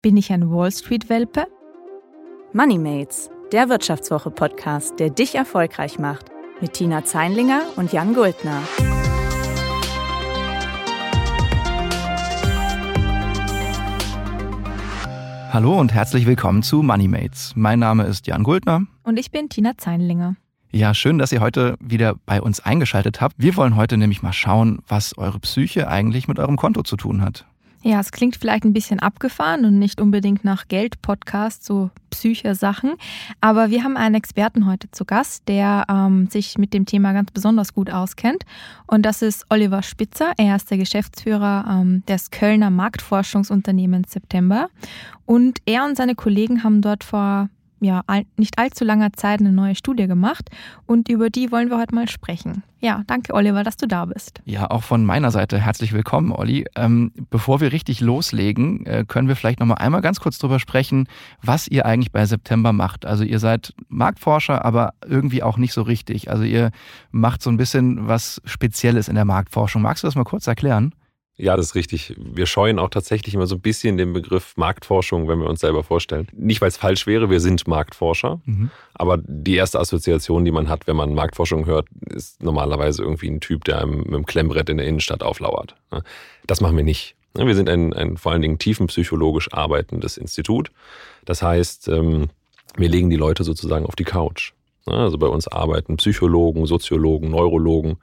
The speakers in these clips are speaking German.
Bin ich ein Wall Street-Welpe? Moneymates, der Wirtschaftswoche-Podcast, der dich erfolgreich macht. Mit Tina Zeinlinger und Jan Guldner. Hallo und herzlich willkommen zu Moneymates. Mein Name ist Jan Guldner. Und ich bin Tina Zeinlinger. Ja, schön, dass ihr heute wieder bei uns eingeschaltet habt. Wir wollen heute nämlich mal schauen, was eure Psyche eigentlich mit eurem Konto zu tun hat. Ja, es klingt vielleicht ein bisschen abgefahren und nicht unbedingt nach Geld-Podcast, so Psyche-Sachen. Aber wir haben einen Experten heute zu Gast, der ähm, sich mit dem Thema ganz besonders gut auskennt. Und das ist Oliver Spitzer. Er ist der Geschäftsführer ähm, des Kölner Marktforschungsunternehmens September. Und er und seine Kollegen haben dort vor ja, nicht allzu langer Zeit eine neue Studie gemacht und über die wollen wir heute mal sprechen. Ja, danke Oliver, dass du da bist. Ja, auch von meiner Seite herzlich willkommen, Olli. Ähm, bevor wir richtig loslegen, äh, können wir vielleicht noch mal einmal ganz kurz drüber sprechen, was ihr eigentlich bei September macht. Also ihr seid Marktforscher, aber irgendwie auch nicht so richtig. Also ihr macht so ein bisschen was Spezielles in der Marktforschung. Magst du das mal kurz erklären? Ja, das ist richtig. Wir scheuen auch tatsächlich immer so ein bisschen den Begriff Marktforschung, wenn wir uns selber vorstellen. Nicht, weil es falsch wäre, wir sind Marktforscher. Mhm. Aber die erste Assoziation, die man hat, wenn man Marktforschung hört, ist normalerweise irgendwie ein Typ, der einem mit einem Klemmbrett in der Innenstadt auflauert. Das machen wir nicht. Wir sind ein, ein vor allen Dingen tiefenpsychologisch arbeitendes Institut. Das heißt, ähm, wir legen die Leute sozusagen auf die Couch. Also bei uns arbeiten Psychologen, Soziologen, Neurologen,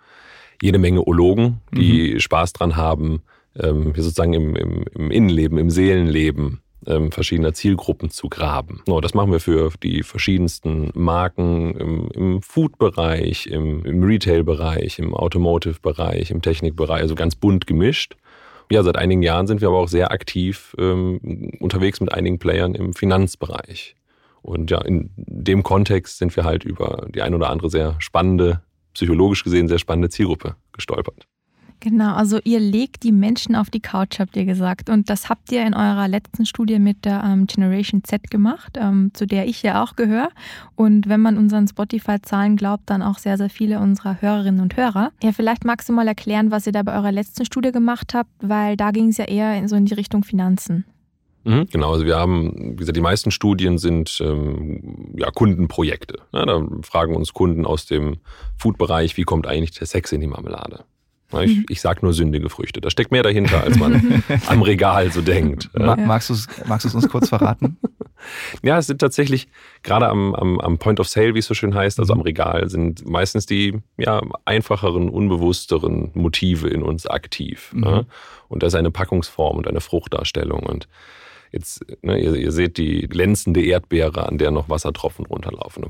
jede Menge Ologen, die mhm. Spaß dran haben, ähm, sozusagen im, im, im, Innenleben, im Seelenleben ähm, verschiedener Zielgruppen zu graben. Oh, das machen wir für die verschiedensten Marken im, im Food-Bereich, im, im Retail-Bereich, im Automotive-Bereich, im Technik-Bereich, also ganz bunt gemischt. Ja, seit einigen Jahren sind wir aber auch sehr aktiv ähm, unterwegs mit einigen Playern im Finanzbereich. Und ja, in dem Kontext sind wir halt über die ein oder andere sehr spannende psychologisch gesehen sehr spannende Zielgruppe gestolpert. Genau, also ihr legt die Menschen auf die Couch, habt ihr gesagt. Und das habt ihr in eurer letzten Studie mit der ähm, Generation Z gemacht, ähm, zu der ich ja auch gehöre. Und wenn man unseren Spotify-Zahlen glaubt, dann auch sehr, sehr viele unserer Hörerinnen und Hörer. Ja, vielleicht magst du mal erklären, was ihr da bei eurer letzten Studie gemacht habt, weil da ging es ja eher in, so in die Richtung Finanzen. Mhm, genau, also wir haben, wie gesagt, die meisten Studien sind ähm, ja, Kundenprojekte. Ja, da fragen uns Kunden aus dem Food-Bereich, wie kommt eigentlich der Sex in die Marmelade? Ja, ich, mhm. ich sage nur sündige Früchte. Da steckt mehr dahinter, als man am Regal so denkt. Ja. Magst du es magst uns kurz verraten? ja, es sind tatsächlich, gerade am, am, am Point of Sale, wie es so schön heißt, also am mhm. Regal, sind meistens die ja, einfacheren, unbewussteren Motive in uns aktiv. Mhm. Ja? Und da ist eine Packungsform und eine Fruchtdarstellung. Und Jetzt, ne, ihr, ihr, seht die glänzende Erdbeere, an der noch Wassertropfen runterlaufen.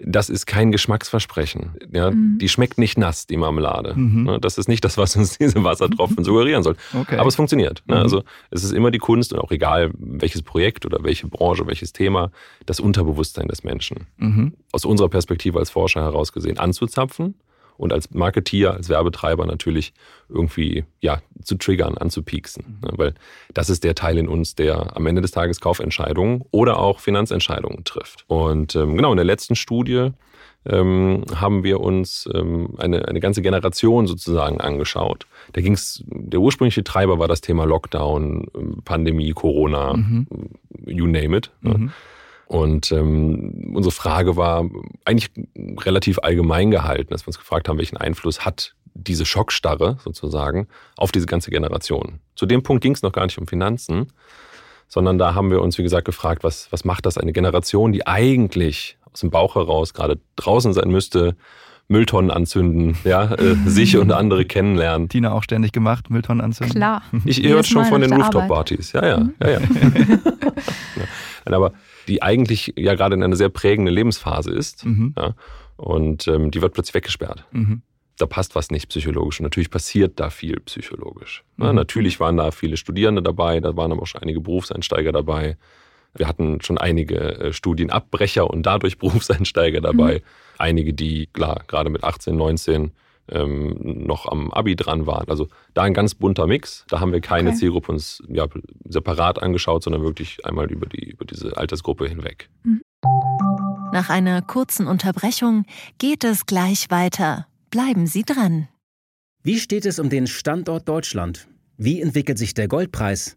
Das ist kein Geschmacksversprechen. Ja, mhm. Die schmeckt nicht nass, die Marmelade. Mhm. Ne, das ist nicht das, was uns diese Wassertropfen suggerieren soll. Okay. Aber es funktioniert. Ne? Mhm. Also es ist immer die Kunst und auch egal, welches Projekt oder welche Branche, welches Thema, das Unterbewusstsein des Menschen mhm. aus unserer Perspektive als Forscher heraus gesehen anzuzapfen und als Marketeer, als Werbetreiber natürlich irgendwie ja, zu triggern, anzupieksen. Ne? Weil das ist der Teil in uns, der am Ende des Tages Kaufentscheidungen oder auch Finanzentscheidungen trifft. Und ähm, genau in der letzten Studie ähm, haben wir uns ähm, eine, eine ganze Generation sozusagen angeschaut. Da ging es, der ursprüngliche Treiber war das Thema Lockdown, Pandemie, Corona, mhm. you name it. Ne? Und ähm, unsere Frage war eigentlich relativ allgemein gehalten, dass wir uns gefragt haben, welchen Einfluss hat diese Schockstarre sozusagen auf diese ganze Generation. Zu dem Punkt ging es noch gar nicht um Finanzen, sondern da haben wir uns, wie gesagt, gefragt, was, was macht das eine Generation, die eigentlich aus dem Bauch heraus gerade draußen sein müsste, Mülltonnen anzünden, ja, äh, sich und andere kennenlernen. Tina auch ständig gemacht, Mülltonnen anzünden. Klar. Ich höre schon von den Rooftop-Partys. Ja, ja, mhm. ja, ja. ja. Aber die eigentlich ja gerade in einer sehr prägenden Lebensphase ist. Mhm. Ja, und ähm, die wird plötzlich weggesperrt. Mhm. Da passt was nicht psychologisch. Und natürlich passiert da viel psychologisch. Mhm. Ja, natürlich waren da viele Studierende dabei, da waren aber auch schon einige Berufseinsteiger dabei. Wir hatten schon einige äh, Studienabbrecher und dadurch Berufseinsteiger dabei. Mhm. Einige, die, klar, gerade mit 18, 19 ähm, noch am Abi dran waren. Also da ein ganz bunter Mix. Da haben wir keine okay. Zielgruppe uns ja, separat angeschaut, sondern wirklich einmal über, die, über diese Altersgruppe hinweg. Mhm. Nach einer kurzen Unterbrechung geht es gleich weiter. Bleiben Sie dran. Wie steht es um den Standort Deutschland? Wie entwickelt sich der Goldpreis?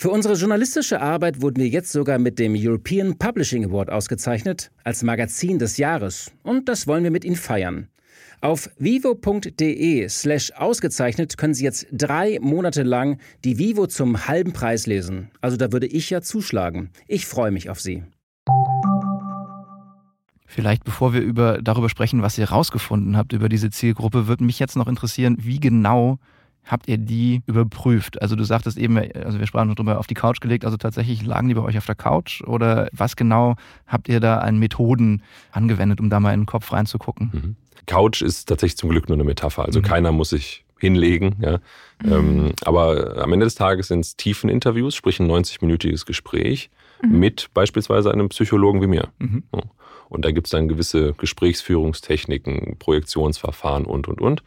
Für unsere journalistische Arbeit wurden wir jetzt sogar mit dem European Publishing Award ausgezeichnet als Magazin des Jahres und das wollen wir mit Ihnen feiern. Auf vivo.de slash ausgezeichnet können Sie jetzt drei Monate lang die Vivo zum halben Preis lesen. Also da würde ich ja zuschlagen. Ich freue mich auf Sie. Vielleicht bevor wir über, darüber sprechen, was ihr rausgefunden habt über diese Zielgruppe, würde mich jetzt noch interessieren, wie genau habt ihr die überprüft? Also du sagtest eben, also wir sprachen darüber, auf die Couch gelegt, also tatsächlich lagen die bei euch auf der Couch oder was genau habt ihr da an Methoden angewendet, um da mal in den Kopf reinzugucken? Mhm. Couch ist tatsächlich zum Glück nur eine Metapher. Also mhm. keiner muss sich hinlegen. Ja. Mhm. Ähm, aber am Ende des Tages sind es tiefen Interviews, sprich ein 90-minütiges Gespräch mhm. mit beispielsweise einem Psychologen wie mir. Mhm. Und da gibt es dann gewisse Gesprächsführungstechniken, Projektionsverfahren und, und, und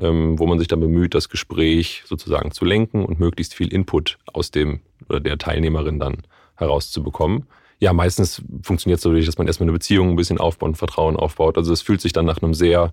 wo man sich dann bemüht, das Gespräch sozusagen zu lenken und möglichst viel Input aus dem oder der Teilnehmerin dann herauszubekommen. Ja, meistens funktioniert es so, dass man erstmal eine Beziehung ein bisschen aufbaut und Vertrauen aufbaut. Also es fühlt sich dann nach einem sehr,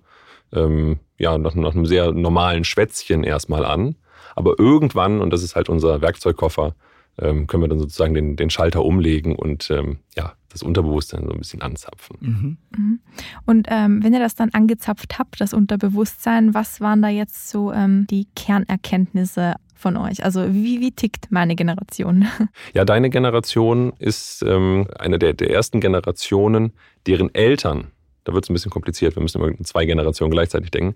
ähm, ja, nach, nach einem sehr normalen Schwätzchen erstmal an. Aber irgendwann, und das ist halt unser Werkzeugkoffer, ähm, können wir dann sozusagen den, den Schalter umlegen und ähm, ja, das Unterbewusstsein so ein bisschen anzapfen. Mhm. mhm. Und ähm, wenn ihr das dann angezapft habt, das Unterbewusstsein, was waren da jetzt so ähm, die Kernerkenntnisse von euch? Also wie, wie tickt meine Generation? Ja, deine Generation ist ähm, eine der, der ersten Generationen, deren Eltern, da wird es ein bisschen kompliziert, wir müssen immer zwei Generationen gleichzeitig denken,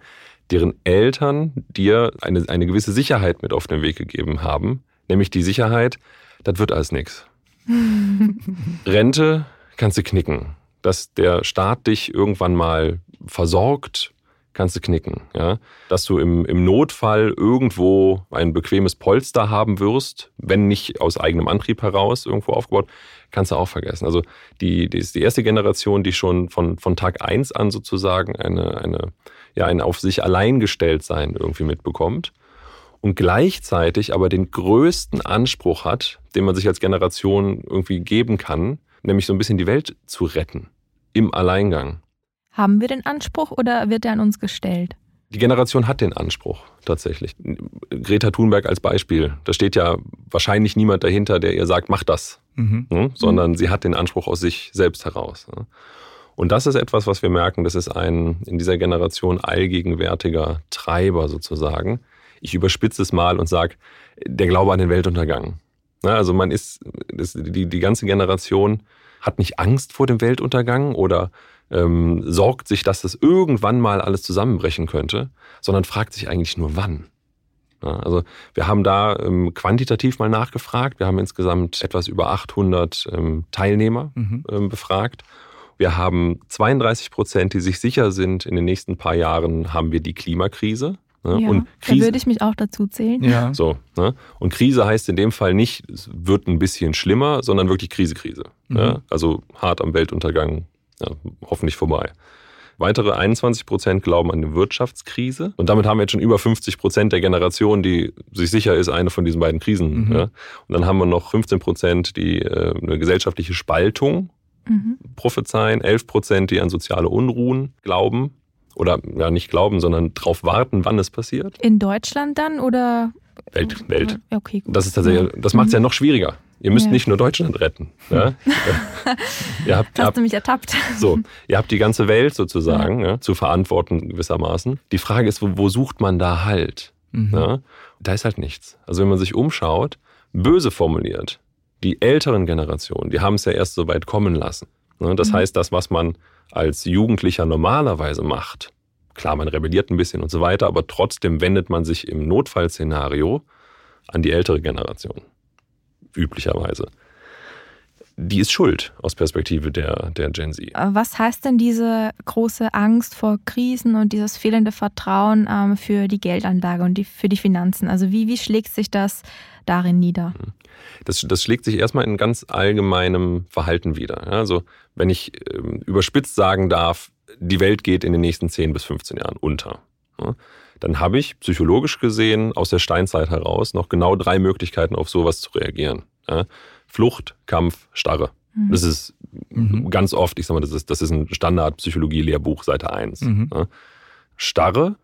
deren Eltern dir eine, eine gewisse Sicherheit mit auf den Weg gegeben haben, nämlich die Sicherheit, das wird alles nichts. Rente kannst du knicken. Dass der Staat dich irgendwann mal versorgt, kannst du knicken. Ja? Dass du im, im Notfall irgendwo ein bequemes Polster haben wirst, wenn nicht aus eigenem Antrieb heraus irgendwo aufgebaut, kannst du auch vergessen. Also die, die ist die erste Generation, die schon von, von Tag eins an sozusagen eine, eine, ja, ein auf sich allein gestellt sein irgendwie mitbekommt und gleichzeitig aber den größten Anspruch hat, den man sich als Generation irgendwie geben kann, nämlich so ein bisschen die Welt zu retten im Alleingang. Haben wir den Anspruch oder wird er an uns gestellt? Die Generation hat den Anspruch tatsächlich. Greta Thunberg als Beispiel. Da steht ja wahrscheinlich niemand dahinter, der ihr sagt, mach das, mhm. ne? sondern mhm. sie hat den Anspruch aus sich selbst heraus. Ne? Und das ist etwas, was wir merken, das ist ein in dieser Generation allgegenwärtiger Treiber sozusagen, ich überspitze es mal und sage, der Glaube an den Weltuntergang. Also man ist, das, die, die ganze Generation hat nicht Angst vor dem Weltuntergang oder ähm, sorgt sich, dass das irgendwann mal alles zusammenbrechen könnte, sondern fragt sich eigentlich nur wann. Ja, also wir haben da ähm, quantitativ mal nachgefragt. Wir haben insgesamt etwas über 800 ähm, Teilnehmer mhm. ähm, befragt. Wir haben 32 Prozent, die sich sicher sind, in den nächsten paar Jahren haben wir die Klimakrise. Ne? Ja, und Krise, da würde ich mich auch dazu zählen. Ja. So, ne? Und Krise heißt in dem Fall nicht, es wird ein bisschen schlimmer, sondern wirklich Krise, Krise. Mhm. Ne? Also hart am Weltuntergang, ja, hoffentlich vorbei. Weitere 21 Prozent glauben an eine Wirtschaftskrise. Und damit haben wir jetzt schon über 50 Prozent der Generation, die sich sicher ist, eine von diesen beiden Krisen. Mhm. Ja? Und dann haben wir noch 15 Prozent, die äh, eine gesellschaftliche Spaltung mhm. prophezeien, 11 Prozent, die an soziale Unruhen glauben oder ja nicht glauben, sondern darauf warten, wann es passiert. In Deutschland dann oder? Welt, Welt. Okay, gut. Das ist tatsächlich, das macht es ja noch schwieriger. Ihr müsst ja. nicht nur Deutschland retten. Ja? ihr habt, Hast habt, du mich ertappt. So, ihr habt die ganze Welt sozusagen ja. zu verantworten gewissermaßen. Die Frage ist, wo, wo sucht man da Halt? Mhm. Da ist halt nichts. Also wenn man sich umschaut, böse formuliert, die älteren Generationen, die haben es ja erst so weit kommen lassen. Das mhm. heißt, das, was man als Jugendlicher normalerweise macht. Klar, man rebelliert ein bisschen und so weiter, aber trotzdem wendet man sich im Notfallszenario an die ältere Generation. Üblicherweise. Die ist schuld aus Perspektive der, der Gen Z. Was heißt denn diese große Angst vor Krisen und dieses fehlende Vertrauen ähm, für die Geldanlage und die, für die Finanzen? Also wie, wie schlägt sich das darin nieder? Mhm. Das, das schlägt sich erstmal in ganz allgemeinem Verhalten wieder. Also wenn ich ähm, überspitzt sagen darf, die Welt geht in den nächsten 10 bis 15 Jahren unter. Dann habe ich psychologisch gesehen aus der Steinzeit heraus noch genau drei Möglichkeiten, auf sowas zu reagieren. Flucht, Kampf, Starre. Mhm. Das ist mhm. ganz oft, ich sag mal, das ist, das ist ein Standard-Psychologie-Lehrbuch, Seite 1. Mhm. Starre,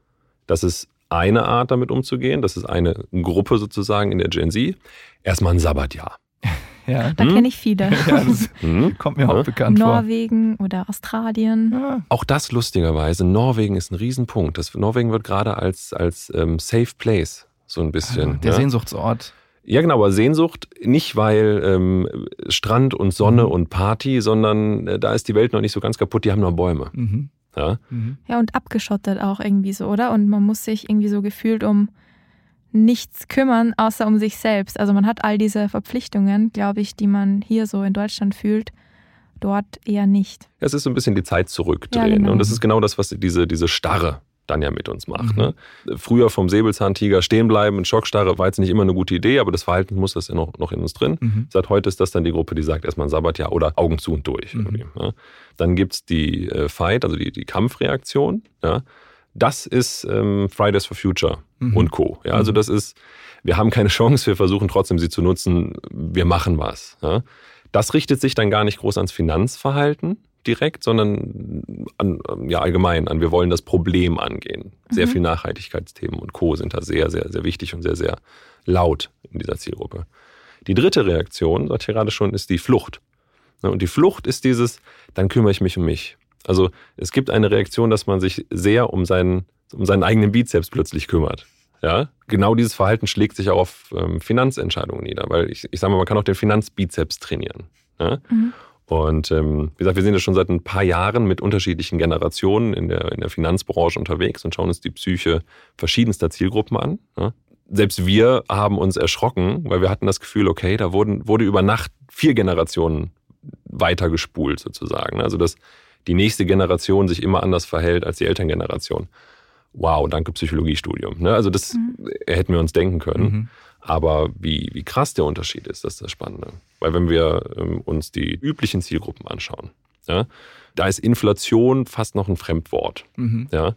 das ist eine Art, damit umzugehen. Das ist eine Gruppe sozusagen in der Gen Z. Erstmal ein Sabbatjahr. Ja. Da hm? kenne ich viele. Ja, das hm? kommt mir auch bekannt Norwegen vor. oder Australien. Ja. Auch das lustigerweise. Norwegen ist ein Riesenpunkt. Das, Norwegen wird gerade als, als ähm, Safe Place so ein bisschen. Ah, der ja? Sehnsuchtsort. Ja, genau, aber Sehnsucht nicht, weil ähm, Strand und Sonne mhm. und Party, sondern äh, da ist die Welt noch nicht so ganz kaputt, die haben noch Bäume. Mhm. Ja? Mhm. ja, und abgeschottet auch irgendwie so, oder? Und man muss sich irgendwie so gefühlt um nichts kümmern, außer um sich selbst. Also man hat all diese Verpflichtungen, glaube ich, die man hier so in Deutschland fühlt, dort eher nicht. Es ist so ein bisschen die Zeit zurückdrehen. Ja, genau. Und das ist genau das, was diese, diese Starre dann ja mit uns macht. Mhm. Ne? Früher vom Säbelzahntiger stehen bleiben in Schockstarre war jetzt nicht immer eine gute Idee, aber das Verhalten muss das ja noch, noch in uns drin. Mhm. Seit heute ist das dann die Gruppe, die sagt erstmal ein Sabbatjahr oder Augen zu und durch. Mhm. Ne? Dann gibt es die äh, Fight, also die, die Kampfreaktion. Ja? Das ist ähm, Fridays for Future mhm. und Co. Ja? Also mhm. das ist, wir haben keine Chance, wir versuchen trotzdem sie zu nutzen, wir machen was. Ja? Das richtet sich dann gar nicht groß ans Finanzverhalten, direkt, sondern an, ja, allgemein an, wir wollen das Problem angehen. Sehr mhm. viel Nachhaltigkeitsthemen und Co. sind da sehr, sehr, sehr wichtig und sehr, sehr laut in dieser Zielgruppe. Die dritte Reaktion, sagt ich gerade schon, ist die Flucht. Und die Flucht ist dieses, dann kümmere ich mich um mich. Also es gibt eine Reaktion, dass man sich sehr um seinen, um seinen eigenen Bizeps plötzlich kümmert. Ja, genau dieses Verhalten schlägt sich auch auf ähm, Finanzentscheidungen nieder, weil ich, ich sage mal, man kann auch den Finanzbizeps trainieren. Ja? Mhm. Und ähm, wie gesagt, wir sind ja schon seit ein paar Jahren mit unterschiedlichen Generationen in der, in der Finanzbranche unterwegs und schauen uns die Psyche verschiedenster Zielgruppen an. Ja. Selbst wir haben uns erschrocken, weil wir hatten das Gefühl, okay, da wurden, wurde über Nacht vier Generationen weitergespult sozusagen. Also dass die nächste Generation sich immer anders verhält als die Elterngeneration. Wow, danke Psychologiestudium. Ne? Also das mhm. hätten wir uns denken können. Mhm. Aber wie, wie krass der Unterschied ist, das ist das Spannende. Weil wenn wir ähm, uns die üblichen Zielgruppen anschauen, ja, da ist Inflation fast noch ein Fremdwort. Mhm. Ja.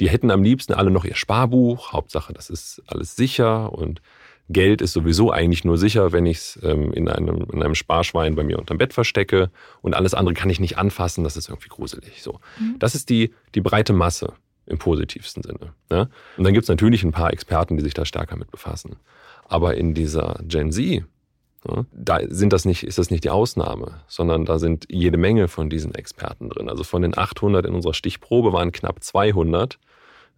Die hätten am liebsten alle noch ihr Sparbuch, Hauptsache, das ist alles sicher und Geld ist sowieso eigentlich nur sicher, wenn ich es ähm, in, einem, in einem Sparschwein bei mir unterm Bett verstecke und alles andere kann ich nicht anfassen, das ist irgendwie gruselig. So. Mhm. Das ist die, die breite Masse im positivsten Sinne. Ja? Und dann gibt es natürlich ein paar Experten, die sich da stärker mit befassen. Aber in dieser Gen Z, da sind das nicht, ist das nicht die Ausnahme, sondern da sind jede Menge von diesen Experten drin. Also von den 800 in unserer Stichprobe waren knapp 200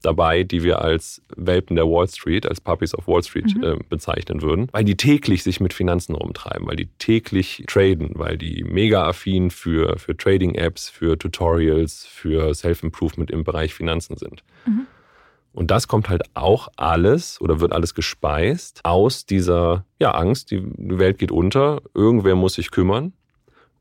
dabei, die wir als Welpen der Wall Street, als Puppies of Wall Street mhm. äh, bezeichnen würden, weil die täglich sich mit Finanzen rumtreiben, weil die täglich traden, weil die mega affin für, für Trading-Apps, für Tutorials, für Self-Improvement im Bereich Finanzen sind. Mhm. Und das kommt halt auch alles oder wird alles gespeist aus dieser ja, Angst, die Welt geht unter, irgendwer muss sich kümmern.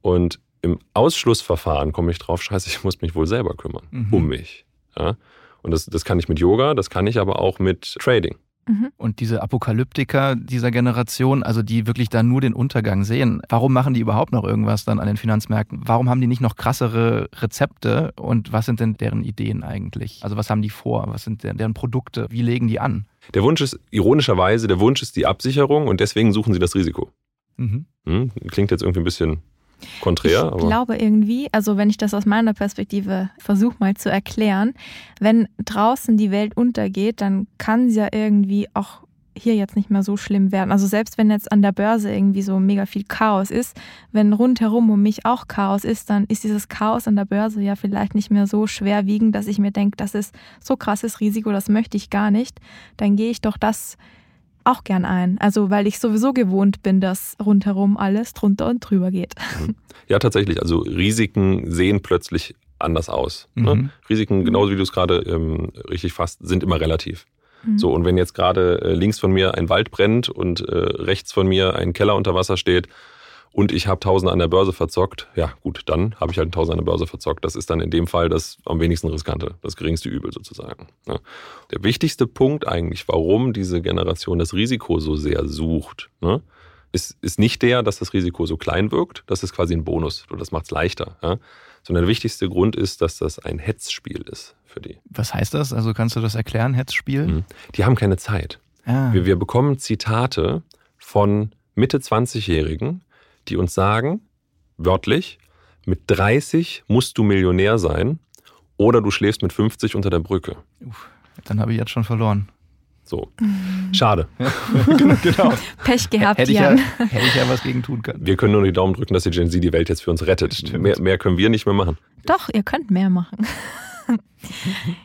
Und im Ausschlussverfahren komme ich drauf, scheiße, ich muss mich wohl selber kümmern, mhm. um mich. Ja? Und das, das kann ich mit Yoga, das kann ich aber auch mit Trading. Mhm. Und diese Apokalyptiker dieser Generation, also die wirklich da nur den Untergang sehen, warum machen die überhaupt noch irgendwas dann an den Finanzmärkten? Warum haben die nicht noch krassere Rezepte und was sind denn deren Ideen eigentlich? Also was haben die vor? Was sind deren Produkte? Wie legen die an? Der Wunsch ist, ironischerweise, der Wunsch ist die Absicherung und deswegen suchen sie das Risiko. Mhm. Hm? Klingt jetzt irgendwie ein bisschen konträr. Ich glaube irgendwie, also wenn ich das aus meiner Perspektive versuche mal zu erklären, wenn draußen die Welt untergeht, dann kann sie ja irgendwie auch hier jetzt nicht mehr so schlimm werden. Also selbst wenn jetzt an der Börse irgendwie so mega viel Chaos ist, wenn rundherum um mich auch Chaos ist, dann ist dieses Chaos an der Börse ja vielleicht nicht mehr so schwerwiegend, dass ich mir denke, das ist so krasses Risiko, das möchte ich gar nicht. Dann gehe ich doch das auch gern ein. Also weil ich sowieso gewohnt bin, dass rundherum alles drunter und drüber geht. Mhm. Ja, tatsächlich. Also Risiken sehen plötzlich anders aus. Ne? Mhm. Ne? Risiken, genauso wie du es gerade ähm, richtig fasst, sind immer relativ. Mhm. So, und wenn jetzt gerade äh, links von mir ein Wald brennt und äh, rechts von mir ein Keller unter Wasser steht, und ich habe Tausende an der Börse verzockt, ja gut, dann habe ich halt Tausende an der Börse verzockt. Das ist dann in dem Fall das am wenigsten riskante, das geringste Übel sozusagen. Ja. Der wichtigste Punkt eigentlich, warum diese Generation das Risiko so sehr sucht, ne, ist, ist nicht der, dass das Risiko so klein wirkt, das ist quasi ein Bonus, das macht es leichter, ja, sondern der wichtigste Grund ist, dass das ein Hetzspiel ist für die. Was heißt das? Also kannst du das erklären, Hetzspiel? Mhm. Die haben keine Zeit. Ah. Wir, wir bekommen Zitate von Mitte 20-Jährigen, die uns sagen, wörtlich, mit 30 musst du Millionär sein oder du schläfst mit 50 unter der Brücke. Uff, dann habe ich jetzt schon verloren. So. Schade. genau. Pech gehabt, Hätte ich, ja, Jan. hätte ich ja was gegen tun können. Wir können nur die Daumen drücken, dass die Gen Z die Welt jetzt für uns rettet. Mehr, mehr können wir nicht mehr machen. Doch, ihr könnt mehr machen.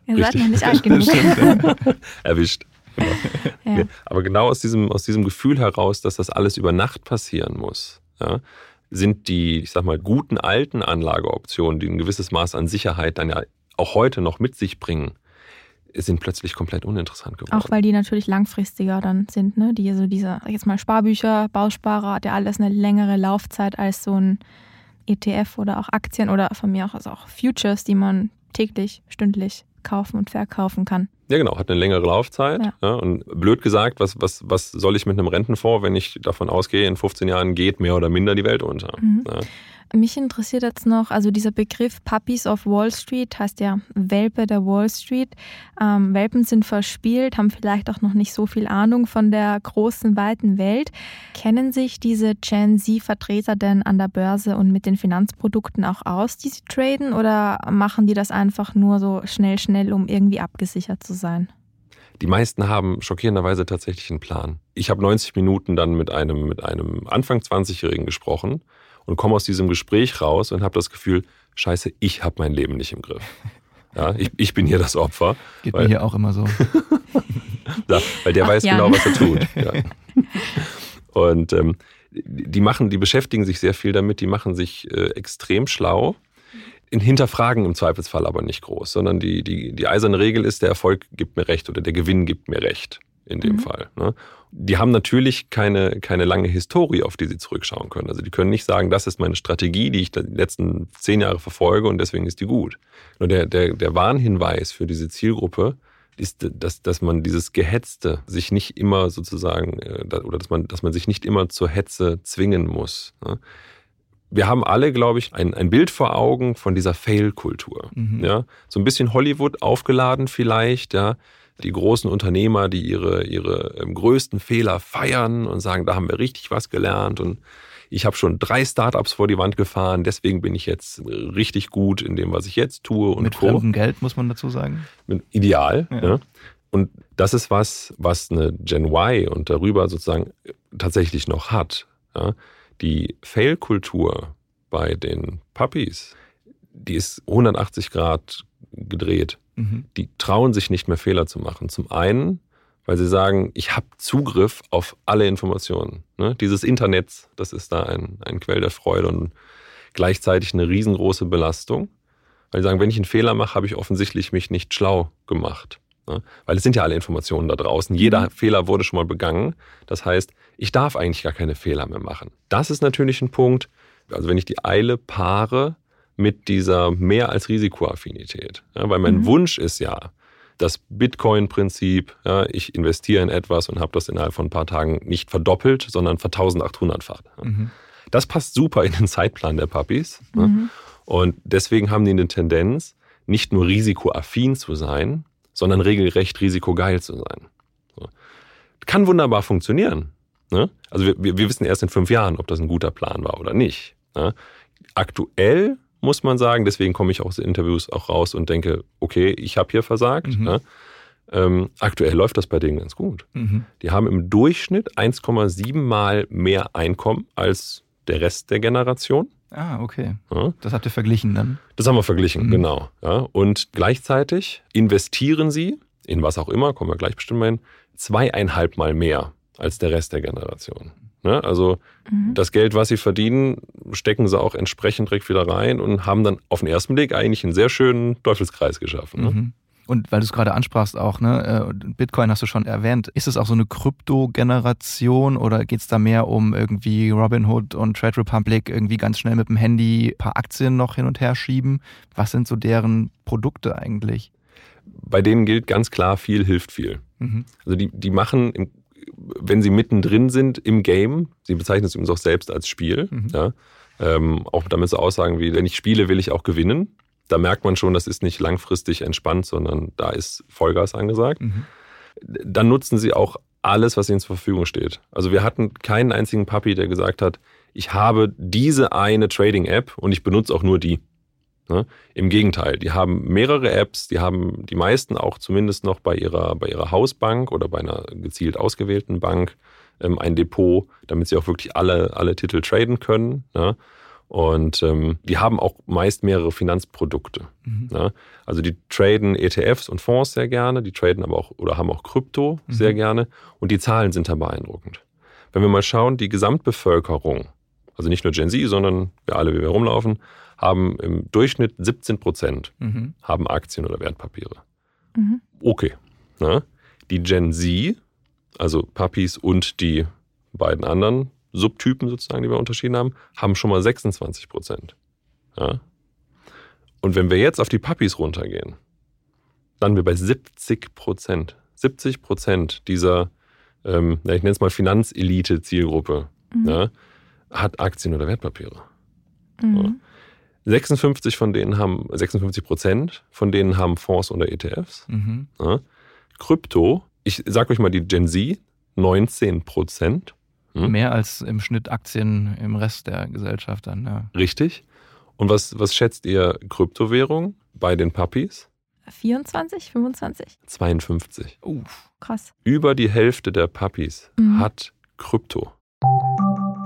ihr seid noch nicht alt genug. Stimmt, ja. Erwischt. Ja. Ja, Aber genau aus diesem, aus diesem Gefühl heraus, dass das alles über Nacht passieren muss, ja, sind die, ich sag mal, guten alten Anlageoptionen, die ein gewisses Maß an Sicherheit dann ja auch heute noch mit sich bringen, sind plötzlich komplett uninteressant geworden. Auch weil die natürlich langfristiger dann sind, ne? Die so diese, sag ich jetzt mal Sparbücher, Bausparer, hat ja alles eine längere Laufzeit als so ein ETF oder auch Aktien oder von mir auch, also auch Futures, die man täglich, stündlich kaufen und verkaufen kann. Ja, genau, hat eine längere Laufzeit. Ja. Ja. und blöd gesagt, was, was, was soll ich mit einem Rentenfonds, wenn ich davon ausgehe, in 15 Jahren geht mehr oder minder die Welt unter? Mhm. Ja. Mich interessiert jetzt noch, also dieser Begriff Puppies of Wall Street heißt ja Welpe der Wall Street. Ähm, Welpen sind verspielt, haben vielleicht auch noch nicht so viel Ahnung von der großen, weiten Welt. Kennen sich diese Gen Z-Vertreter denn an der Börse und mit den Finanzprodukten auch aus, die sie traden, oder machen die das einfach nur so schnell, schnell, um irgendwie abgesichert zu sein? Die meisten haben schockierenderweise tatsächlich einen Plan. Ich habe 90 Minuten dann mit einem, mit einem Anfang 20-Jährigen gesprochen und komme aus diesem Gespräch raus und habe das Gefühl, scheiße, ich habe mein Leben nicht im Griff. Ja, ich, ich bin hier das Opfer. Geht Weil- mir hier auch immer so. Ja, weil der Ach, weiß Jan. genau, was er tut. Ja. Und ähm, die machen, die beschäftigen sich sehr viel damit, die machen sich äh, extrem schlau. In Hinterfragen im Zweifelsfall aber nicht groß, sondern die, die, die eiserne Regel ist, der Erfolg gibt mir recht oder der Gewinn gibt mir recht in dem Mhm. Fall. Ne? Die haben natürlich keine, keine lange Historie, auf die sie zurückschauen können. Also die können nicht sagen, das ist meine Strategie, die ich die letzten zehn Jahre verfolge und deswegen ist die gut. Nur der, der, der Warnhinweis für diese Zielgruppe ist, dass, dass man dieses Gehetzte sich nicht immer sozusagen, äh, oder dass man, dass man sich nicht immer zur Hetze zwingen muss. Ne? Wir haben alle, glaube ich, ein, ein Bild vor Augen von dieser Fail-Kultur. Mhm. Ja? So ein bisschen Hollywood aufgeladen vielleicht, ja. Die großen Unternehmer, die ihre, ihre ähm, größten Fehler feiern und sagen, da haben wir richtig was gelernt und ich habe schon drei Startups vor die Wand gefahren, deswegen bin ich jetzt richtig gut in dem, was ich jetzt tue und Mit Co. fremdem Geld, muss man dazu sagen. Ideal. Ja. Ja. Und das ist was, was eine Gen Y und darüber sozusagen tatsächlich noch hat. Ja. Die Fail-Kultur bei den Puppies, die ist 180 Grad gedreht. Mhm. Die trauen sich nicht mehr Fehler zu machen. Zum einen, weil sie sagen, ich habe Zugriff auf alle Informationen. Ne? Dieses Internet, das ist da ein, ein Quell der Freude und gleichzeitig eine riesengroße Belastung. Weil sie sagen, wenn ich einen Fehler mache, habe ich offensichtlich mich nicht schlau gemacht. Ne? Weil es sind ja alle Informationen da draußen. Jeder Fehler wurde schon mal begangen. Das heißt, ich darf eigentlich gar keine Fehler mehr machen. Das ist natürlich ein Punkt, also wenn ich die Eile paare mit dieser mehr als Risikoaffinität. Ja, weil mein Mhm. Wunsch ist ja, das Bitcoin-Prinzip, ja, ich investiere in etwas und habe das innerhalb von ein paar Tagen nicht verdoppelt, sondern ver-1800-fach. Mhm. Das passt super in den Zeitplan der Puppies. Ne? Mhm. Und deswegen haben die eine Tendenz, nicht nur risikoaffin zu sein, sondern regelrecht risikogeil zu sein. So. Kann wunderbar funktionieren. Ne? Also wir, wir, wir wissen erst in fünf Jahren, ob das ein guter Plan war oder nicht. Ne? Aktuell muss man sagen, deswegen komme ich aus den Interviews auch raus und denke, okay, ich habe hier versagt. Mhm. Ne? Ähm, aktuell läuft das bei denen ganz gut. Mhm. Die haben im Durchschnitt 1,7 Mal mehr Einkommen als der Rest der Generation. Ah, okay. Ja? Das habt ihr verglichen dann. Das haben wir verglichen, Mhm. genau. Ja, und gleichzeitig investieren sie in was auch immer, kommen wir gleich bestimmt mal hin, zweieinhalb Mal mehr als der Rest der Generation. Ne? Also Mhm. das Geld, was sie verdienen, stecken sie auch entsprechend direkt wieder rein und haben dann auf den ersten Blick eigentlich einen sehr schönen Teufelskreis geschaffen. Ne? Mhm. Und weil du es gerade ansprachst auch, ne, äh, Bitcoin hast du schon erwähnt, ist es auch so eine Krypto-Generation oder geht es da mehr um irgendwie Robinhood und Trade Republic irgendwie ganz schnell mit dem Handy ein paar Aktien noch hin und her schieben? Was sind so deren Produkte eigentlich? Bei denen gilt ganz klar, viel hilft viel. Mhm. Also die, die machen, im, wenn sie mittendrin sind im Game, sie bezeichnen es übrigens auch selbst als Spiel, Mhm. ja, Ähm, auch damit so Aussagen wie, wenn ich spiele, will ich auch gewinnen. Da merkt man schon, das ist nicht langfristig entspannt, sondern da ist Vollgas angesagt. Mhm. Dann nutzen sie auch alles, was ihnen zur Verfügung steht. Also wir hatten keinen einzigen Puppy, der gesagt hat, ich habe diese eine Trading-App und ich benutze auch nur die. Ne? Im Gegenteil, die haben mehrere Apps, die haben die meisten auch zumindest noch bei ihrer, bei ihrer Hausbank oder bei einer gezielt ausgewählten Bank ähm, ein Depot, damit sie auch wirklich alle, alle Titel traden können. Ne? Und ähm, die haben auch meist mehrere Finanzprodukte. Mhm. Ne? Also die traden ETFs und Fonds sehr gerne, die traden aber auch oder haben auch Krypto mhm. sehr gerne und die Zahlen sind da beeindruckend. Wenn wir mal schauen, die Gesamtbevölkerung, also nicht nur Gen Z, sondern wir alle, wie wir rumlaufen, haben im Durchschnitt 17 Prozent mhm. haben Aktien oder Wertpapiere. Mhm. Okay. Ne? Die Gen Z, also Puppies und die beiden anderen Subtypen sozusagen, die wir unterschieden haben, haben schon mal 26 Prozent. Ja? Und wenn wir jetzt auf die Puppies runtergehen, dann wir bei 70 Prozent. 70 Prozent dieser, ähm, ich nenne es mal Finanzelite-Zielgruppe, mhm. ja, hat Aktien oder Wertpapiere. Mhm. Ja. 56 von denen haben, 56 Prozent von denen haben Fonds oder ETFs. Mhm. Ja. Krypto, ich sage euch mal die Gen Z, 19 Prozent. Hm? Mehr als im Schnitt Aktien im Rest der Gesellschaft dann, ja. Richtig. Und was, was schätzt ihr Kryptowährung bei den Puppies? 24, 25? 52. Uh, krass. Über die Hälfte der Puppies mhm. hat Krypto.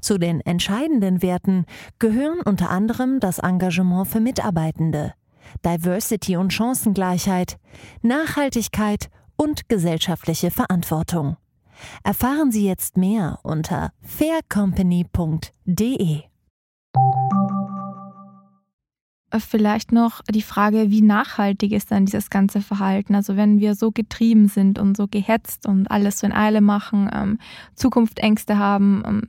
Zu den entscheidenden Werten gehören unter anderem das Engagement für Mitarbeitende, Diversity und Chancengleichheit, Nachhaltigkeit und gesellschaftliche Verantwortung. Erfahren Sie jetzt mehr unter faircompany.de. Vielleicht noch die Frage, wie nachhaltig ist dann dieses ganze Verhalten? Also wenn wir so getrieben sind und so gehetzt und alles so in Eile machen, ähm, Zukunftsängste haben, ähm,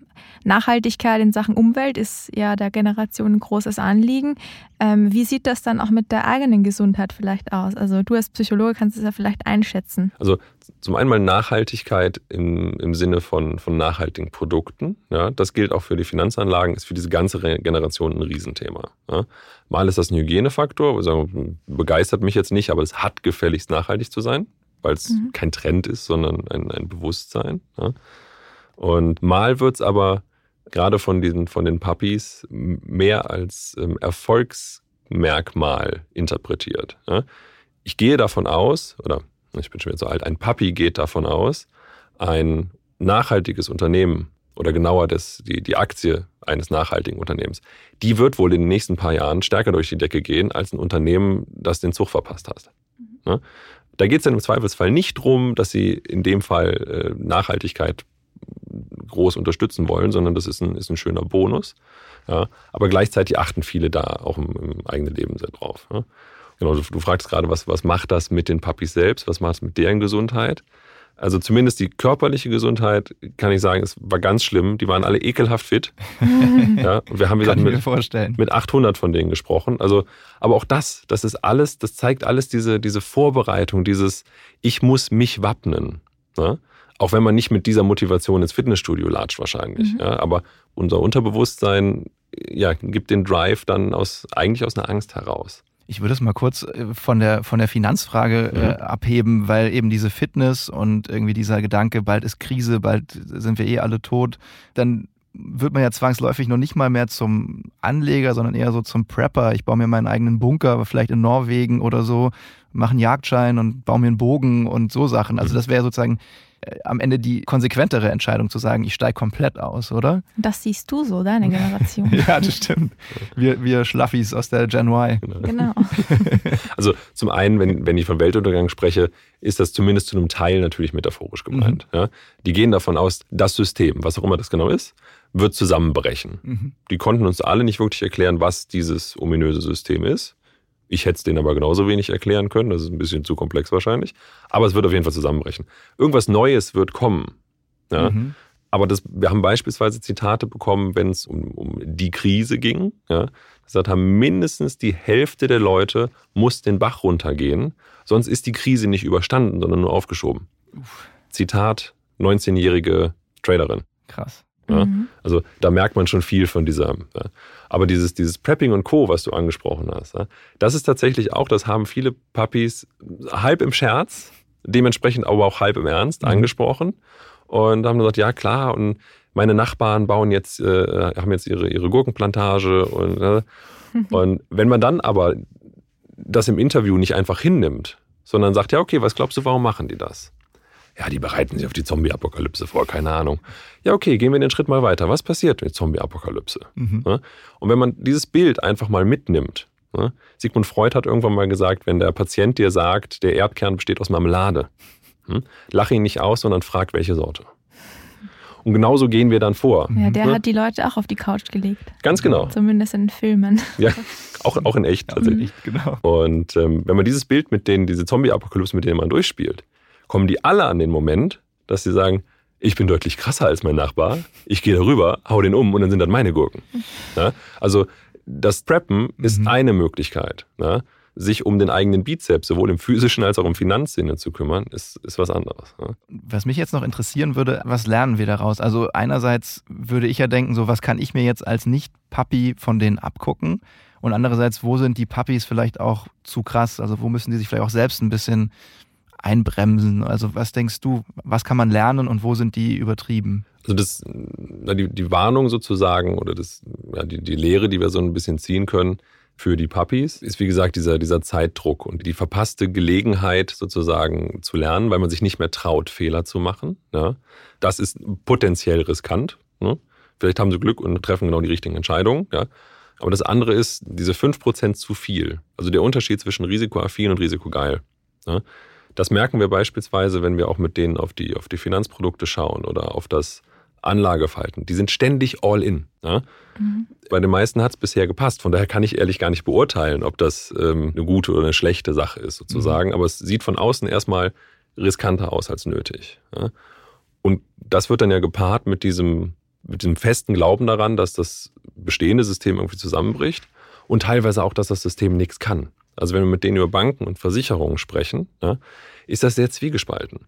Nachhaltigkeit in Sachen Umwelt ist ja der Generation ein großes Anliegen. Ähm, wie sieht das dann auch mit der eigenen Gesundheit vielleicht aus? Also du als Psychologe kannst es ja vielleicht einschätzen. Also zum einen mal Nachhaltigkeit im, im Sinne von, von nachhaltigen Produkten. Ja, das gilt auch für die Finanzanlagen, ist für diese ganze Generation ein Riesenthema. Ja. Mal ist das ein Hygienefaktor, begeistert mich jetzt nicht, aber es hat gefälligst nachhaltig zu sein, weil es mhm. kein Trend ist, sondern ein, ein Bewusstsein. Ja. Und mal wird es aber gerade von diesen, von den Puppies mehr als ähm, Erfolgsmerkmal interpretiert. Ja. Ich gehe davon aus, oder ich bin schon wieder so alt, ein Papi geht davon aus, ein nachhaltiges Unternehmen oder genauer das, die, die Aktie eines nachhaltigen Unternehmens, die wird wohl in den nächsten paar Jahren stärker durch die Decke gehen als ein Unternehmen, das den Zug verpasst hat. Mhm. Ne? Da geht es dann im Zweifelsfall nicht darum, dass sie in dem Fall äh, Nachhaltigkeit groß unterstützen wollen, sondern das ist ein, ist ein schöner Bonus. Ja? Aber gleichzeitig achten viele da auch im, im eigenen Leben sehr drauf. Ja? Genau, du, du fragst gerade, was, was macht das mit den Puppies selbst? Was macht es mit deren Gesundheit? Also zumindest die körperliche Gesundheit, kann ich sagen, es war ganz schlimm. Die waren alle ekelhaft fit. ja, und wir haben gesagt, mit, mit 800 von denen gesprochen. Also, aber auch das, das ist alles, das zeigt alles diese, diese Vorbereitung, dieses Ich muss mich wappnen. Ne? Auch wenn man nicht mit dieser Motivation ins Fitnessstudio latscht wahrscheinlich. Mhm. Ja, aber unser Unterbewusstsein ja, gibt den Drive dann aus, eigentlich aus einer Angst heraus. Ich würde es mal kurz äh, von der, von der Finanzfrage äh, mhm. abheben, weil eben diese Fitness und irgendwie dieser Gedanke, bald ist Krise, bald sind wir eh alle tot, dann wird man ja zwangsläufig noch nicht mal mehr zum Anleger, sondern eher so zum Prepper. Ich baue mir meinen eigenen Bunker, vielleicht in Norwegen oder so, mache einen Jagdschein und baue mir einen Bogen und so Sachen. Also mhm. das wäre sozusagen am Ende die konsequentere Entscheidung zu sagen, ich steige komplett aus, oder? Das siehst du so, deine Generation. ja, das stimmt. Wir, wir Schlaffis aus der Gen Y. Genau. also zum einen, wenn, wenn ich von Weltuntergang spreche, ist das zumindest zu einem Teil natürlich metaphorisch gemeint. Mhm. Ja? Die gehen davon aus, das System, was auch immer das genau ist, wird zusammenbrechen. Mhm. Die konnten uns alle nicht wirklich erklären, was dieses ominöse System ist. Ich hätte es denen aber genauso wenig erklären können. Das ist ein bisschen zu komplex wahrscheinlich. Aber es wird auf jeden Fall zusammenbrechen. Irgendwas Neues wird kommen. Ja? Mhm. Aber das, wir haben beispielsweise Zitate bekommen, wenn es um, um, die Krise ging. Ja? Das haben mindestens die Hälfte der Leute muss den Bach runtergehen. Sonst ist die Krise nicht überstanden, sondern nur aufgeschoben. Uff. Zitat 19-jährige Traderin. Krass. Ja? Mhm. Also da merkt man schon viel von dieser. Ja? Aber dieses, dieses Prepping und Co., was du angesprochen hast, ja? das ist tatsächlich auch, das haben viele Puppies halb im Scherz, dementsprechend aber auch halb im Ernst mhm. angesprochen und haben gesagt, ja klar, und meine Nachbarn bauen jetzt, äh, haben jetzt ihre, ihre Gurkenplantage und, äh, mhm. und wenn man dann aber das im Interview nicht einfach hinnimmt, sondern sagt, ja, okay, was glaubst du, warum machen die das? Ja, die bereiten sich auf die Zombie-Apokalypse vor, keine Ahnung. Ja, okay, gehen wir den Schritt mal weiter. Was passiert mit Zombie-Apokalypse? Mhm. Und wenn man dieses Bild einfach mal mitnimmt, Sigmund Freud hat irgendwann mal gesagt, wenn der Patient dir sagt, der Erdkern besteht aus Marmelade, hm, lach ihn nicht aus, sondern frag, welche Sorte. Und genauso gehen wir dann vor. Ja, der ne? hat die Leute auch auf die Couch gelegt. Ganz genau. Zumindest in Filmen. Ja, auch, auch in echt tatsächlich. genau. Und ähm, wenn man dieses Bild mit denen, diese Zombie-Apokalypse, mit denen man durchspielt, kommen die alle an den Moment, dass sie sagen, ich bin deutlich krasser als mein Nachbar, ich gehe darüber, hau den um und dann sind das meine Gurken. Ja? Also das Preppen ist mhm. eine Möglichkeit. Ja? Sich um den eigenen Bizeps, sowohl im physischen als auch im Finanzsinne zu kümmern, ist, ist was anderes. Ja? Was mich jetzt noch interessieren würde, was lernen wir daraus? Also einerseits würde ich ja denken, so was kann ich mir jetzt als Nicht-Papi von denen abgucken? Und andererseits, wo sind die Puppies vielleicht auch zu krass? Also wo müssen die sich vielleicht auch selbst ein bisschen einbremsen? Also was denkst du, was kann man lernen und wo sind die übertrieben? Also das, die, die Warnung sozusagen oder das, ja, die, die Lehre, die wir so ein bisschen ziehen können für die Puppies, ist wie gesagt dieser, dieser Zeitdruck und die verpasste Gelegenheit sozusagen zu lernen, weil man sich nicht mehr traut, Fehler zu machen. Ja. Das ist potenziell riskant. Ne? Vielleicht haben sie Glück und treffen genau die richtigen Entscheidungen. Ja. Aber das andere ist diese 5% zu viel. Also der Unterschied zwischen risikoaffin und risikogeil. Ja. Das merken wir beispielsweise, wenn wir auch mit denen auf die, auf die Finanzprodukte schauen oder auf das Anlageverhalten. Die sind ständig all in. Ja? Mhm. Bei den meisten hat es bisher gepasst. Von daher kann ich ehrlich gar nicht beurteilen, ob das ähm, eine gute oder eine schlechte Sache ist, sozusagen. Mhm. Aber es sieht von außen erstmal riskanter aus als nötig. Ja? Und das wird dann ja gepaart mit diesem, mit diesem festen Glauben daran, dass das bestehende System irgendwie zusammenbricht und teilweise auch, dass das System nichts kann also wenn wir mit denen über Banken und Versicherungen sprechen, ja, ist das sehr zwiegespalten.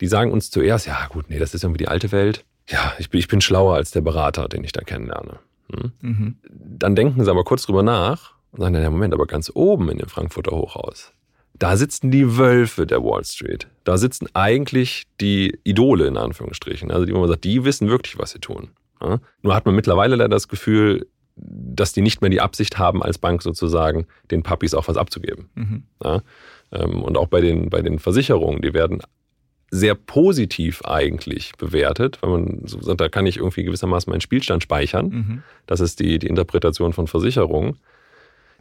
Die sagen uns zuerst, ja gut, nee, das ist irgendwie die alte Welt. Ja, ich bin, ich bin schlauer als der Berater, den ich da kennenlerne. Hm? Mhm. Dann denken sie aber kurz drüber nach und sagen, ja, Moment, aber ganz oben in dem Frankfurter Hochhaus, da sitzen die Wölfe der Wall Street. Da sitzen eigentlich die Idole in Anführungsstrichen. Also die, wo man sagt, die wissen wirklich, was sie tun. Ja? Nur hat man mittlerweile leider das Gefühl, dass die nicht mehr die Absicht haben, als Bank sozusagen den Puppies auch was abzugeben. Mhm. Ja? Ähm, und auch bei den, bei den Versicherungen, die werden sehr positiv eigentlich bewertet, weil man so sagt, da kann ich irgendwie gewissermaßen meinen Spielstand speichern. Mhm. Das ist die, die Interpretation von Versicherungen.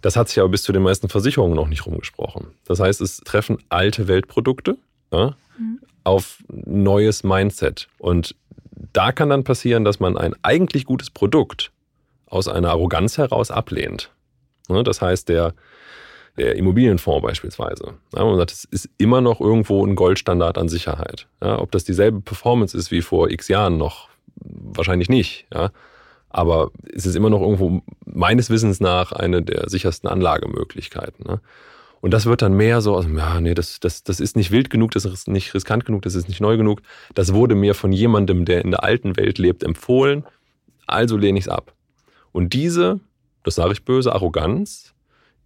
Das hat sich aber bis zu den meisten Versicherungen noch nicht rumgesprochen. Das heißt, es treffen alte Weltprodukte ja, mhm. auf neues Mindset. Und da kann dann passieren, dass man ein eigentlich gutes Produkt aus einer Arroganz heraus ablehnt. Ne, das heißt, der, der Immobilienfonds beispielsweise. Ja, man sagt, es ist immer noch irgendwo ein Goldstandard an Sicherheit. Ob das dieselbe Performance ist wie vor x Jahren noch, wahrscheinlich nicht. Aber es ist immer noch irgendwo meines Wissens nach eine der sichersten Anlagemöglichkeiten. Ne. Und das wird dann mehr so, also, ja, nee, das, das, das ist nicht wild genug, das ist nicht riskant genug, das ist nicht neu genug. Das wurde mir von jemandem, der in der alten Welt lebt, empfohlen. Also lehne ich es ab. Und diese, das sage ich böse, Arroganz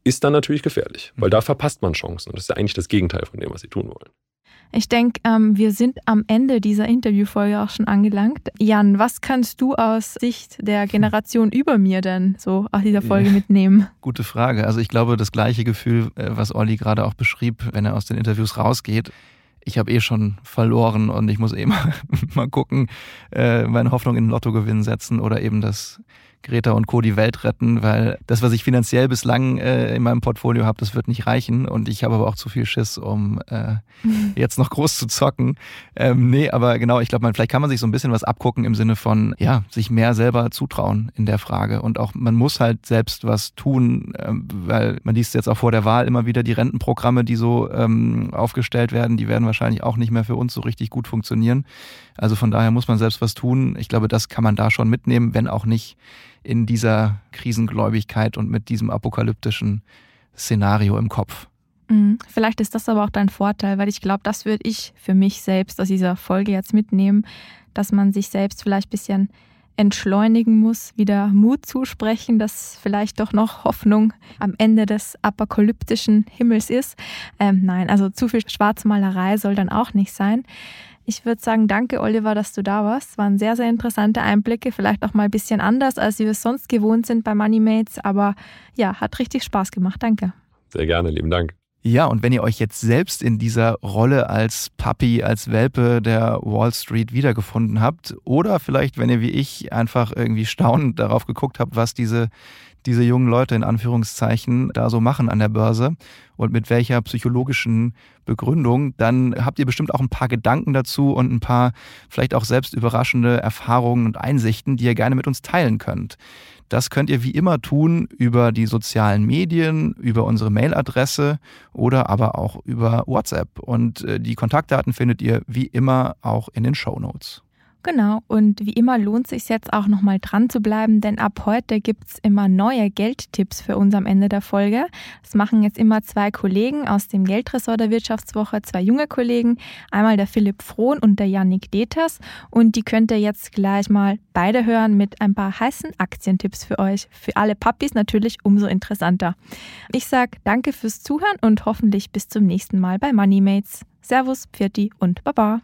ist dann natürlich gefährlich, weil da verpasst man Chancen. Und das ist ja eigentlich das Gegenteil von dem, was sie tun wollen. Ich denke, ähm, wir sind am Ende dieser Interviewfolge auch schon angelangt. Jan, was kannst du aus Sicht der Generation über mir denn so aus dieser Folge mitnehmen? Gute Frage. Also ich glaube, das gleiche Gefühl, äh, was Olli gerade auch beschrieb, wenn er aus den Interviews rausgeht, ich habe eh schon verloren und ich muss eh mal, mal gucken, äh, meine Hoffnung in den Lottogewinn setzen oder eben das Greta und Co. die Welt retten, weil das, was ich finanziell bislang äh, in meinem Portfolio habe, das wird nicht reichen und ich habe aber auch zu viel Schiss, um äh, jetzt noch groß zu zocken. Ähm, nee, aber genau, ich glaube, vielleicht kann man sich so ein bisschen was abgucken im Sinne von, ja, sich mehr selber zutrauen in der Frage und auch man muss halt selbst was tun, äh, weil man liest jetzt auch vor der Wahl immer wieder die Rentenprogramme, die so ähm, aufgestellt werden, die werden wahrscheinlich auch nicht mehr für uns so richtig gut funktionieren. Also von daher muss man selbst was tun. Ich glaube, das kann man da schon mitnehmen, wenn auch nicht in dieser Krisengläubigkeit und mit diesem apokalyptischen Szenario im Kopf. Mhm. Vielleicht ist das aber auch dein Vorteil, weil ich glaube, das würde ich für mich selbst aus dieser Folge jetzt mitnehmen, dass man sich selbst vielleicht ein bisschen entschleunigen muss, wieder Mut zusprechen, dass vielleicht doch noch Hoffnung am Ende des apokalyptischen Himmels ist. Ähm, nein, also zu viel Schwarzmalerei soll dann auch nicht sein. Ich würde sagen, danke Oliver, dass du da warst. Es waren sehr, sehr interessante Einblicke, vielleicht auch mal ein bisschen anders, als wir es sonst gewohnt sind bei Moneymates, aber ja, hat richtig Spaß gemacht. Danke. Sehr gerne, lieben Dank. Ja, und wenn ihr euch jetzt selbst in dieser Rolle als Puppy, als Welpe der Wall Street wiedergefunden habt, oder vielleicht, wenn ihr wie ich einfach irgendwie staunend darauf geguckt habt, was diese diese jungen Leute in Anführungszeichen da so machen an der Börse und mit welcher psychologischen Begründung, dann habt ihr bestimmt auch ein paar Gedanken dazu und ein paar vielleicht auch selbst überraschende Erfahrungen und Einsichten, die ihr gerne mit uns teilen könnt. Das könnt ihr wie immer tun über die sozialen Medien, über unsere Mailadresse oder aber auch über WhatsApp. Und äh, die Kontaktdaten findet ihr wie immer auch in den Show Notes. Genau, und wie immer lohnt es sich jetzt auch nochmal dran zu bleiben, denn ab heute gibt es immer neue Geldtipps für uns am Ende der Folge. Das machen jetzt immer zwei Kollegen aus dem Geldressort der Wirtschaftswoche, zwei junge Kollegen, einmal der Philipp Frohn und der Yannick Deters. Und die könnt ihr jetzt gleich mal beide hören mit ein paar heißen Aktientipps für euch. Für alle Puppies natürlich umso interessanter. Ich sage danke fürs Zuhören und hoffentlich bis zum nächsten Mal bei Moneymates. Servus, Pfirti und Baba.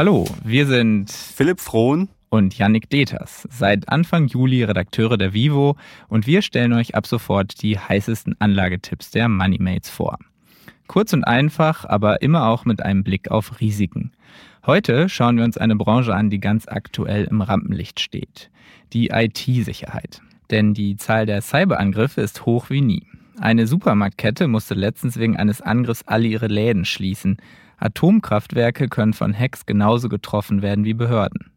Hallo, wir sind Philipp Frohn und Yannick Deters, seit Anfang Juli Redakteure der Vivo und wir stellen euch ab sofort die heißesten Anlagetipps der Moneymates vor. Kurz und einfach, aber immer auch mit einem Blick auf Risiken. Heute schauen wir uns eine Branche an, die ganz aktuell im Rampenlicht steht. Die IT-Sicherheit. Denn die Zahl der Cyberangriffe ist hoch wie nie. Eine Supermarktkette musste letztens wegen eines Angriffs alle ihre Läden schließen. Atomkraftwerke können von Hacks genauso getroffen werden wie Behörden.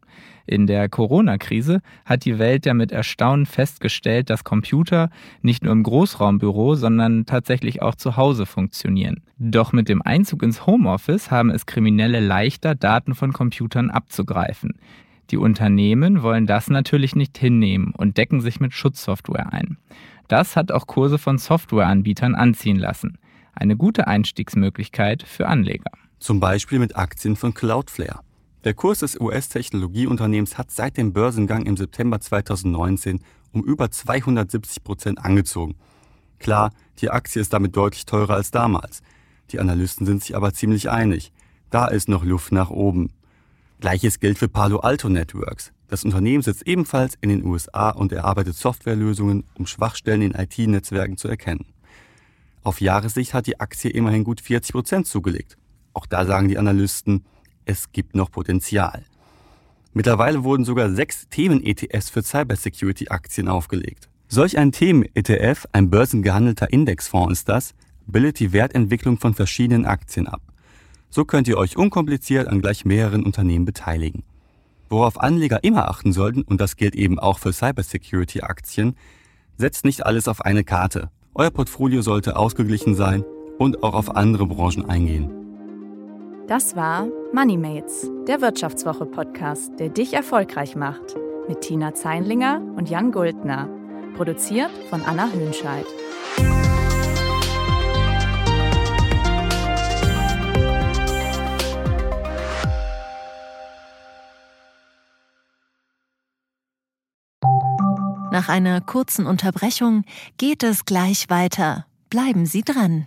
In der Corona-Krise hat die Welt ja mit Erstaunen festgestellt, dass Computer nicht nur im Großraumbüro, sondern tatsächlich auch zu Hause funktionieren. Doch mit dem Einzug ins Homeoffice haben es Kriminelle leichter, Daten von Computern abzugreifen. Die Unternehmen wollen das natürlich nicht hinnehmen und decken sich mit Schutzsoftware ein. Das hat auch Kurse von Softwareanbietern anziehen lassen. Eine gute Einstiegsmöglichkeit für Anleger zum Beispiel mit Aktien von Cloudflare. Der Kurs des US-Technologieunternehmens hat seit dem Börsengang im September 2019 um über 270 Prozent angezogen. Klar, die Aktie ist damit deutlich teurer als damals. Die Analysten sind sich aber ziemlich einig. Da ist noch Luft nach oben. Gleiches gilt für Palo Alto Networks. Das Unternehmen sitzt ebenfalls in den USA und erarbeitet Softwarelösungen, um Schwachstellen in IT-Netzwerken zu erkennen. Auf Jahressicht hat die Aktie immerhin gut 40 Prozent zugelegt. Auch da sagen die Analysten, es gibt noch Potenzial. Mittlerweile wurden sogar sechs Themen-ETFs für Cybersecurity-Aktien aufgelegt. Solch ein Themen-ETF, ein börsengehandelter Indexfonds ist das, bildet die Wertentwicklung von verschiedenen Aktien ab. So könnt ihr euch unkompliziert an gleich mehreren Unternehmen beteiligen. Worauf Anleger immer achten sollten, und das gilt eben auch für Cybersecurity-Aktien, setzt nicht alles auf eine Karte. Euer Portfolio sollte ausgeglichen sein und auch auf andere Branchen eingehen. Das war MoneyMates, der Wirtschaftswoche-Podcast, der dich erfolgreich macht. Mit Tina Zeinlinger und Jan Guldner. Produziert von Anna Hönscheid. Nach einer kurzen Unterbrechung geht es gleich weiter. Bleiben Sie dran.